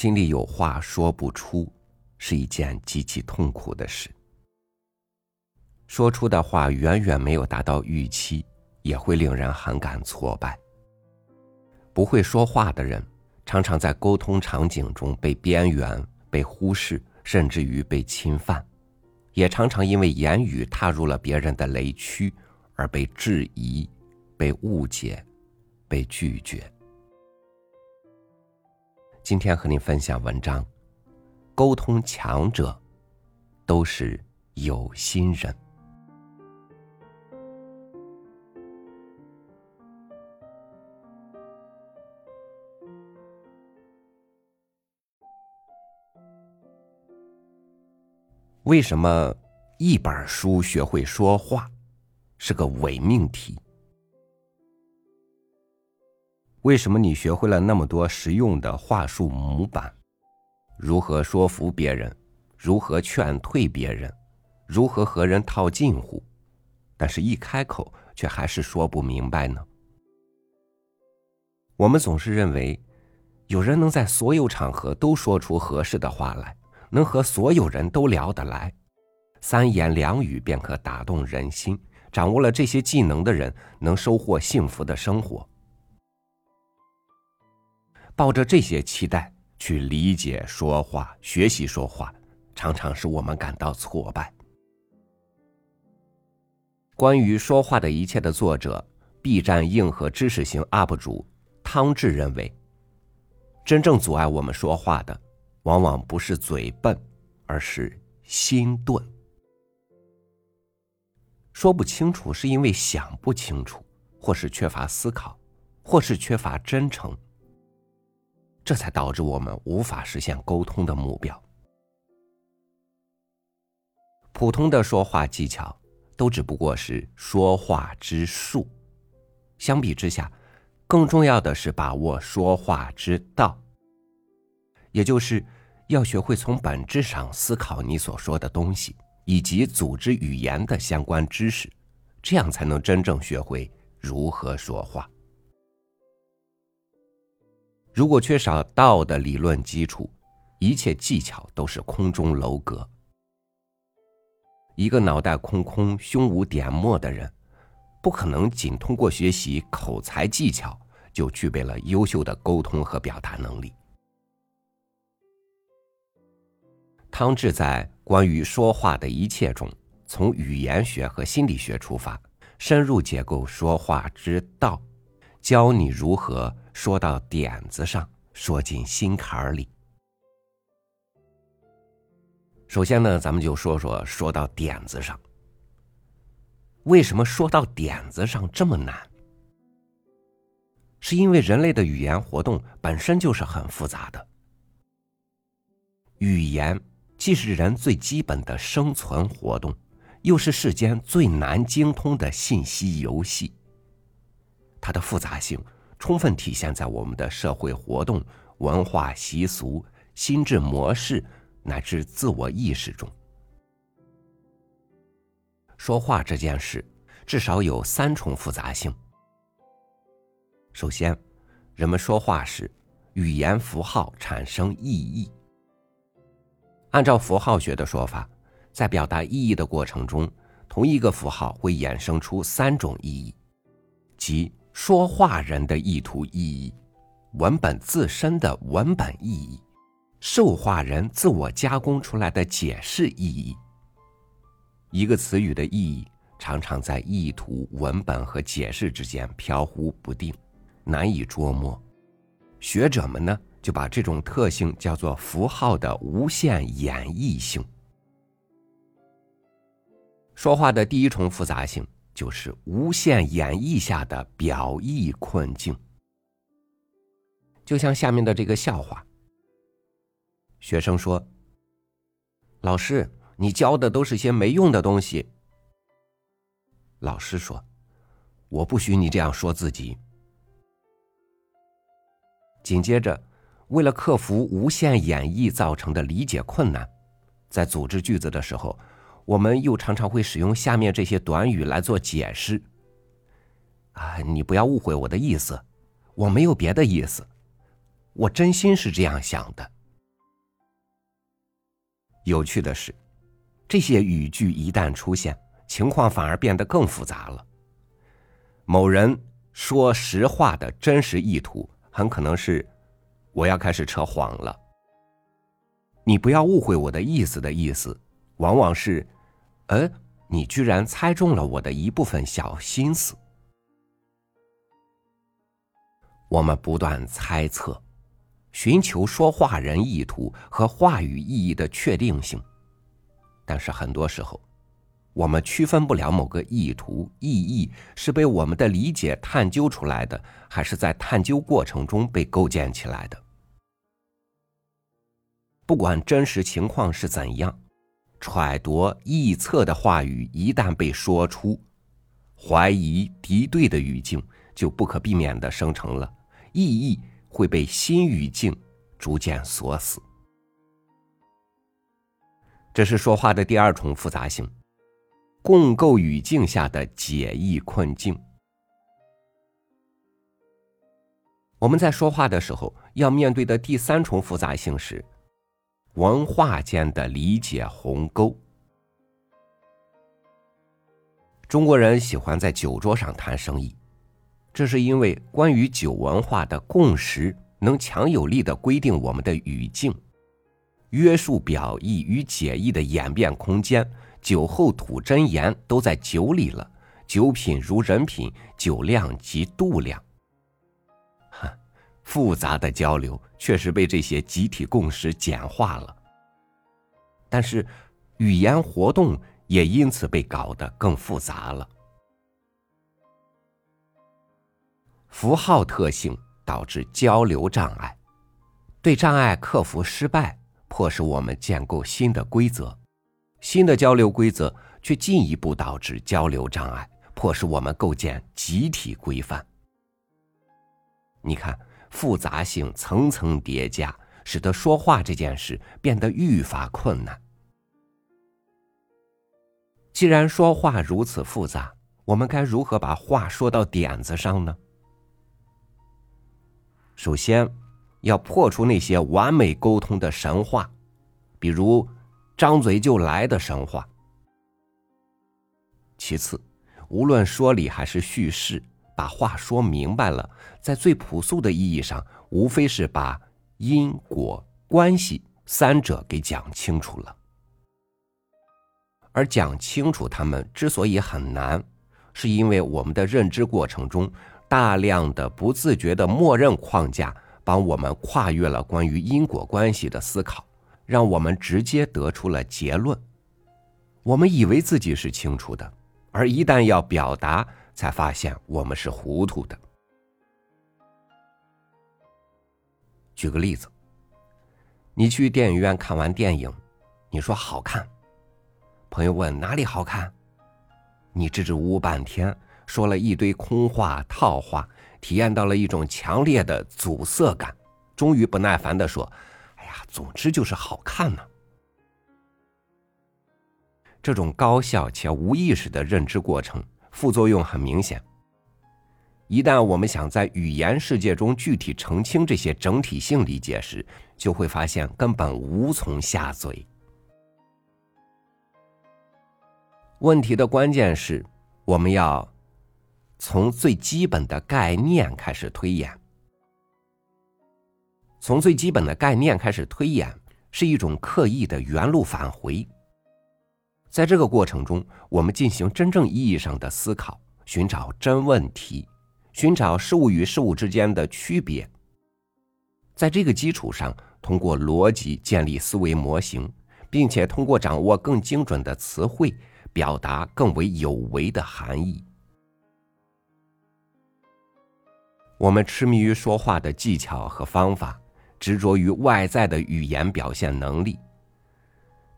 心里有话说不出，是一件极其痛苦的事。说出的话远远没有达到预期，也会令人很感挫败。不会说话的人，常常在沟通场景中被边缘、被忽视，甚至于被侵犯，也常常因为言语踏入了别人的雷区而被质疑、被误解、被拒绝。今天和您分享文章：沟通强者都是有心人。为什么一本书学会说话是个伪命题？为什么你学会了那么多实用的话术模板？如何说服别人？如何劝退别人？如何和人套近乎？但是，一开口却还是说不明白呢？我们总是认为，有人能在所有场合都说出合适的话来。能和所有人都聊得来，三言两语便可打动人心。掌握了这些技能的人，能收获幸福的生活。抱着这些期待去理解说话、学习说话，常常使我们感到挫败。关于说话的一切的作者，B 站硬核知识型 UP 主汤志认为，真正阻碍我们说话的。往往不是嘴笨，而是心钝。说不清楚，是因为想不清楚，或是缺乏思考，或是缺乏真诚。这才导致我们无法实现沟通的目标。普通的说话技巧都只不过是说话之术，相比之下，更重要的是把握说话之道，也就是。要学会从本质上思考你所说的东西，以及组织语言的相关知识，这样才能真正学会如何说话。如果缺少道的理论基础，一切技巧都是空中楼阁。一个脑袋空空、胸无点墨的人，不可能仅通过学习口才技巧就具备了优秀的沟通和表达能力。汤志在关于说话的一切中，从语言学和心理学出发，深入解构说话之道，教你如何说到点子上，说进心坎儿里。首先呢，咱们就说说说到点子上。为什么说到点子上这么难？是因为人类的语言活动本身就是很复杂的，语言。既是人最基本的生存活动，又是世间最难精通的信息游戏。它的复杂性充分体现在我们的社会活动、文化习俗、心智模式乃至自我意识中。说话这件事，至少有三重复杂性。首先，人们说话时，语言符号产生意义。按照符号学的说法，在表达意义的过程中，同一个符号会衍生出三种意义，即说话人的意图意义、文本自身的文本意义、受话人自我加工出来的解释意义。一个词语的意义常常在意图、文本和解释之间飘忽不定，难以捉摸。学者们呢？就把这种特性叫做符号的无限演绎性。说话的第一重复杂性就是无限演绎下的表意困境。就像下面的这个笑话：学生说：“老师，你教的都是些没用的东西。”老师说：“我不许你这样说自己。”紧接着。为了克服无限演绎造成的理解困难，在组织句子的时候，我们又常常会使用下面这些短语来做解释。啊，你不要误会我的意思，我没有别的意思，我真心是这样想的。有趣的是，这些语句一旦出现，情况反而变得更复杂了。某人说实话的真实意图，很可能是“我要开始扯谎了”。你不要误会我的意思的意思，往往是“呃，你居然猜中了我的一部分小心思”。我们不断猜测，寻求说话人意图和话语意义的确定性，但是很多时候，我们区分不了某个意图意义是被我们的理解探究出来的，还是在探究过程中被构建起来的。不管真实情况是怎样，揣度臆测的话语一旦被说出，怀疑敌对的语境就不可避免的生成了。意义会被新语境逐渐锁死，这是说话的第二重复杂性，共构语境下的解义困境。我们在说话的时候要面对的第三重复杂性是文化间的理解鸿沟。中国人喜欢在酒桌上谈生意。这是因为关于酒文化的共识能强有力的规定我们的语境，约束表意与解意的演变空间。酒后吐真言都在酒里了，酒品如人品，酒量即度量。复杂的交流确实被这些集体共识简化了，但是语言活动也因此被搞得更复杂了。符号特性导致交流障碍，对障碍克服失败，迫使我们建构新的规则，新的交流规则却进一步导致交流障碍，迫使我们构建集体规范。你看，复杂性层层叠加，使得说话这件事变得愈发困难。既然说话如此复杂，我们该如何把话说到点子上呢？首先，要破除那些完美沟通的神话，比如“张嘴就来”的神话。其次，无论说理还是叙事，把话说明白了，在最朴素的意义上，无非是把因果关系三者给讲清楚了。而讲清楚它们之所以很难，是因为我们的认知过程中。大量的不自觉的默认框架，帮我们跨越了关于因果关系的思考，让我们直接得出了结论。我们以为自己是清楚的，而一旦要表达，才发现我们是糊涂的。举个例子，你去电影院看完电影，你说好看，朋友问哪里好看，你支支吾吾半天。说了一堆空话套话，体验到了一种强烈的阻塞感，终于不耐烦的说：“哎呀，总之就是好看呢。”这种高效且无意识的认知过程，副作用很明显。一旦我们想在语言世界中具体澄清这些整体性理解时，就会发现根本无从下嘴。问题的关键是，我们要。从最基本的概念开始推演，从最基本的概念开始推演，是一种刻意的原路返回。在这个过程中，我们进行真正意义上的思考，寻找真问题，寻找事物与事物之间的区别。在这个基础上，通过逻辑建立思维模型，并且通过掌握更精准的词汇，表达更为有为的含义。我们痴迷于说话的技巧和方法，执着于外在的语言表现能力。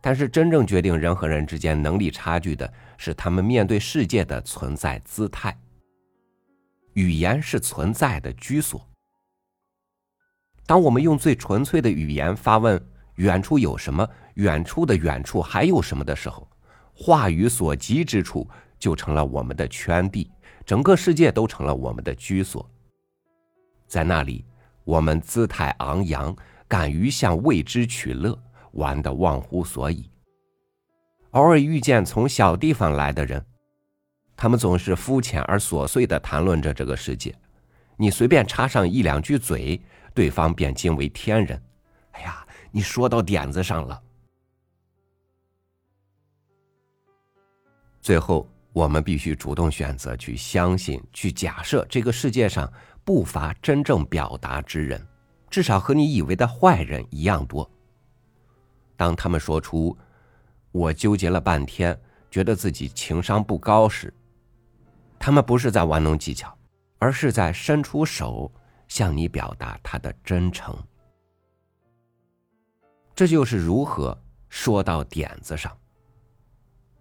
但是，真正决定人和人之间能力差距的是他们面对世界的存在姿态。语言是存在的居所。当我们用最纯粹的语言发问“远处有什么？远处的远处还有什么？”的时候，话语所及之处就成了我们的圈地，整个世界都成了我们的居所。在那里，我们姿态昂扬，敢于向未知取乐，玩得忘乎所以。偶尔遇见从小地方来的人，他们总是肤浅而琐碎的谈论着这个世界，你随便插上一两句嘴，对方便惊为天人。哎呀，你说到点子上了。最后，我们必须主动选择去相信、去假设这个世界上不乏真正表达之人，至少和你以为的坏人一样多。当他们说出。我纠结了半天，觉得自己情商不高时，他们不是在玩弄技巧，而是在伸出手向你表达他的真诚。这就是如何说到点子上。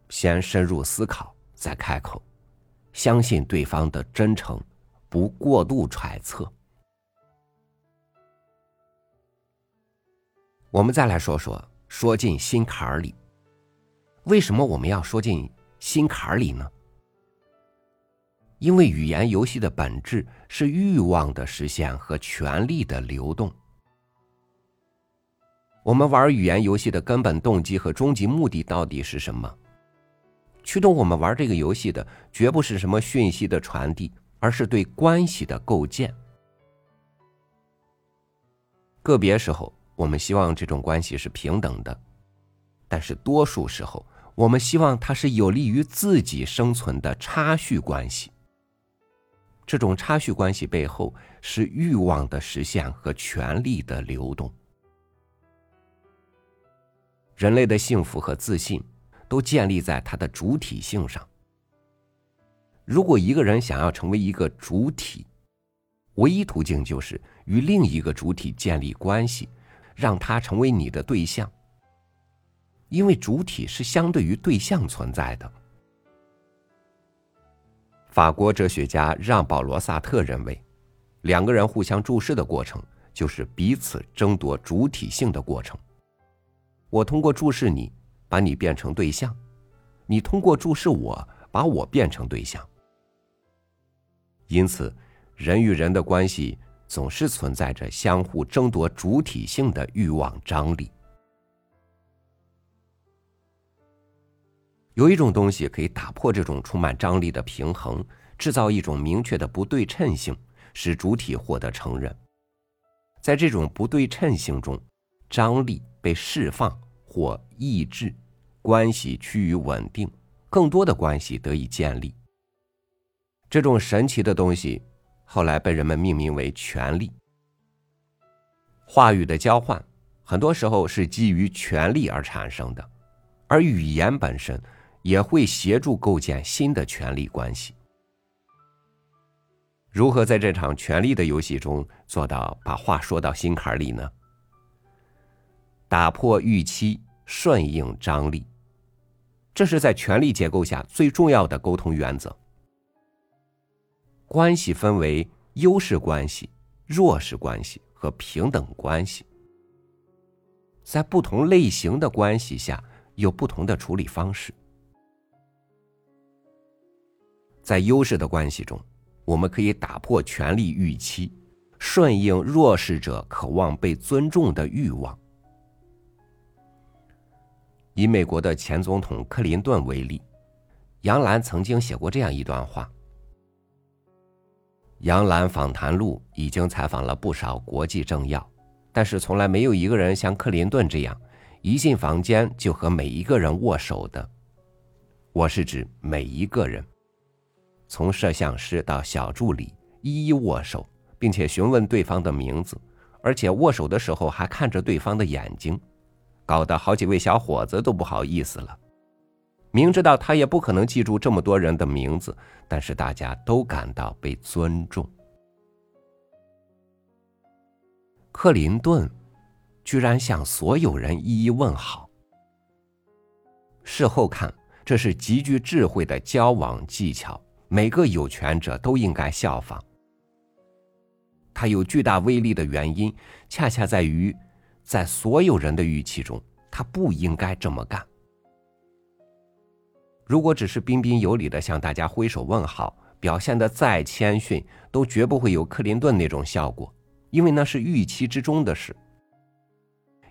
先深入思考，再开口，相信对方的真诚，不过度揣测。我们再来说说，说进心坎儿里。为什么我们要说进心坎儿里呢？因为语言游戏的本质是欲望的实现和权力的流动。我们玩语言游戏的根本动机和终极目的到底是什么？驱动我们玩这个游戏的绝不是什么讯息的传递，而是对关系的构建。个别时候，我们希望这种关系是平等的，但是多数时候。我们希望它是有利于自己生存的差序关系。这种差序关系背后是欲望的实现和权力的流动。人类的幸福和自信都建立在它的主体性上。如果一个人想要成为一个主体，唯一途径就是与另一个主体建立关系，让他成为你的对象。因为主体是相对于对象存在的。法国哲学家让·保罗·萨特认为，两个人互相注视的过程就是彼此争夺主体性的过程。我通过注视你，把你变成对象；你通过注视我，把我变成对象。因此，人与人的关系总是存在着相互争夺主体性的欲望张力。有一种东西可以打破这种充满张力的平衡，制造一种明确的不对称性，使主体获得承认。在这种不对称性中，张力被释放或抑制，关系趋于稳定，更多的关系得以建立。这种神奇的东西后来被人们命名为权力。话语的交换很多时候是基于权力而产生的，而语言本身。也会协助构建新的权力关系。如何在这场权力的游戏中做到把话说到心坎里呢？打破预期，顺应张力，这是在权力结构下最重要的沟通原则。关系分为优势关系、弱势关系和平等关系，在不同类型的关系下有不同的处理方式。在优势的关系中，我们可以打破权力预期，顺应弱势者渴望被尊重的欲望。以美国的前总统克林顿为例，杨澜曾经写过这样一段话：“杨澜访谈录已经采访了不少国际政要，但是从来没有一个人像克林顿这样，一进房间就和每一个人握手的。我是指每一个人。”从摄像师到小助理，一一握手，并且询问对方的名字，而且握手的时候还看着对方的眼睛，搞得好几位小伙子都不好意思了。明知道他也不可能记住这么多人的名字，但是大家都感到被尊重。克林顿居然向所有人一一问好。事后看，这是极具智慧的交往技巧。每个有权者都应该效仿。它有巨大威力的原因，恰恰在于，在所有人的预期中，他不应该这么干。如果只是彬彬有礼的向大家挥手问好，表现的再谦逊，都绝不会有克林顿那种效果，因为那是预期之中的事。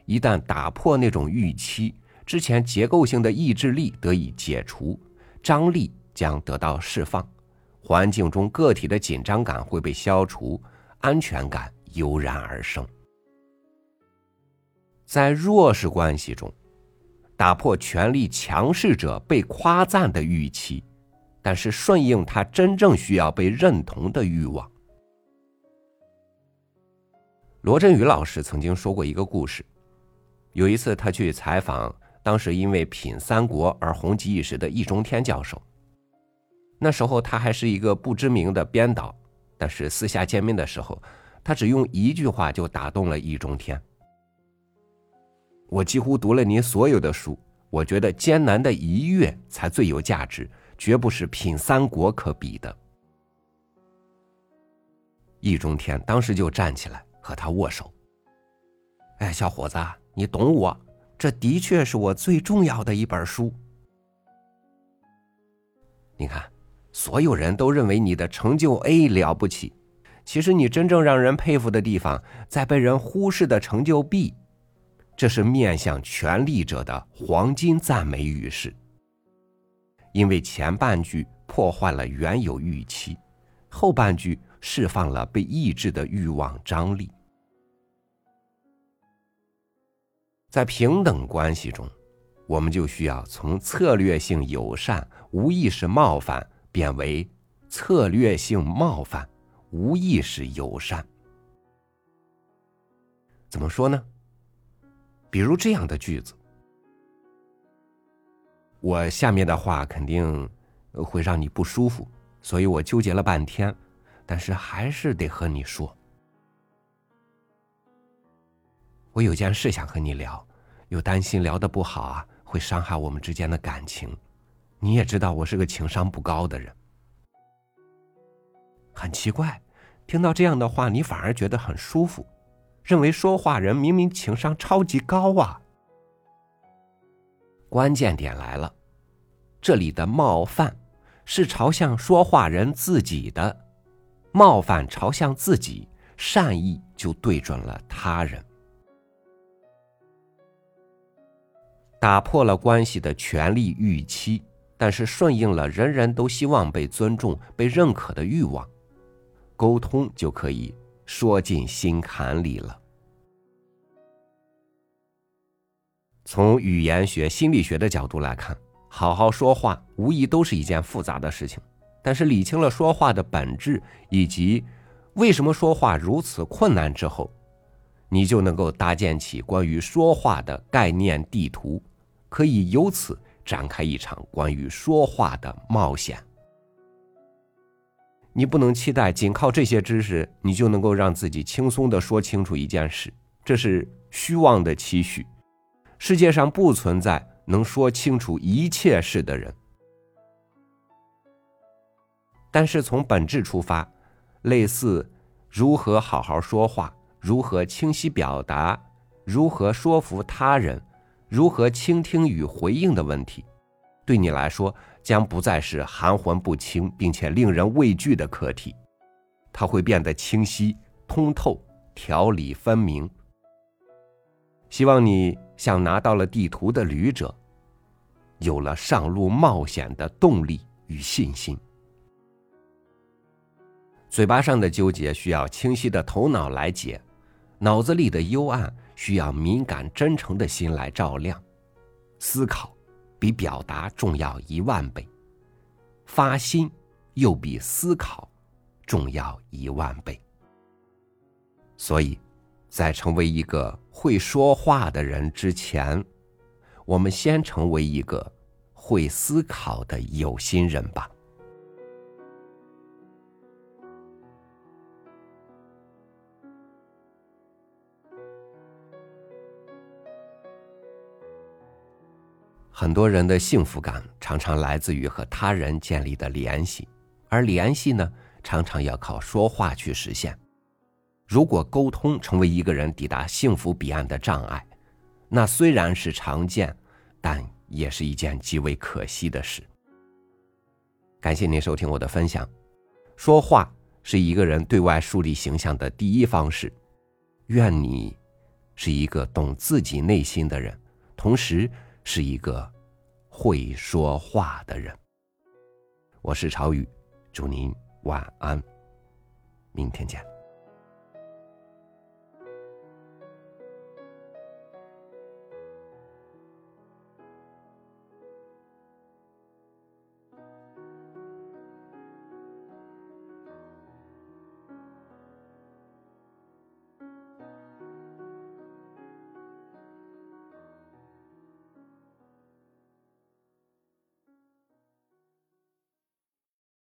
一旦打破那种预期，之前结构性的意志力得以解除，张力将得到释放，环境中个体的紧张感会被消除，安全感油然而生。在弱势关系中，打破权力强势者被夸赞的预期，但是顺应他真正需要被认同的欲望。罗振宇老师曾经说过一个故事，有一次他去采访当时因为品三国而红极一时的易中天教授。那时候他还是一个不知名的编导，但是私下见面的时候，他只用一句话就打动了易中天。我几乎读了您所有的书，我觉得艰难的一跃才最有价值，绝不是品三国可比的。易中天当时就站起来。和他握手。哎，小伙子，你懂我，这的确是我最重要的一本书。你看，所有人都认为你的成就 A 了不起，其实你真正让人佩服的地方，在被人忽视的成就 B。这是面向权力者的黄金赞美语式。因为前半句破坏了原有预期，后半句释放了被抑制的欲望张力。在平等关系中，我们就需要从策略性友善、无意识冒犯变为策略性冒犯、无意识友善。怎么说呢？比如这样的句子，我下面的话肯定会让你不舒服，所以我纠结了半天，但是还是得和你说。我有件事想和你聊，又担心聊的不好啊，会伤害我们之间的感情。你也知道我是个情商不高的人，很奇怪，听到这样的话，你反而觉得很舒服，认为说话人明明情商超级高啊。关键点来了，这里的冒犯是朝向说话人自己的，冒犯朝向自己，善意就对准了他人。打破了关系的权利预期，但是顺应了人人都希望被尊重、被认可的欲望，沟通就可以说进心坎里了。从语言学、心理学的角度来看，好好说话无疑都是一件复杂的事情，但是理清了说话的本质以及为什么说话如此困难之后，你就能够搭建起关于说话的概念地图。可以由此展开一场关于说话的冒险。你不能期待仅靠这些知识，你就能够让自己轻松的说清楚一件事，这是虚妄的期许。世界上不存在能说清楚一切事的人。但是从本质出发，类似如何好好说话、如何清晰表达、如何说服他人。如何倾听与回应的问题，对你来说将不再是含混不清并且令人畏惧的课题，它会变得清晰、通透、条理分明。希望你像拿到了地图的旅者，有了上路冒险的动力与信心。嘴巴上的纠结需要清晰的头脑来解，脑子里的幽暗。需要敏感真诚的心来照亮，思考比表达重要一万倍，发心又比思考重要一万倍。所以，在成为一个会说话的人之前，我们先成为一个会思考的有心人吧。很多人的幸福感常常来自于和他人建立的联系，而联系呢，常常要靠说话去实现。如果沟通成为一个人抵达幸福彼岸的障碍，那虽然是常见，但也是一件极为可惜的事。感谢您收听我的分享。说话是一个人对外树立形象的第一方式，愿你是一个懂自己内心的人，同时是一个会说话的人。我是朝雨，祝您晚安，明天见。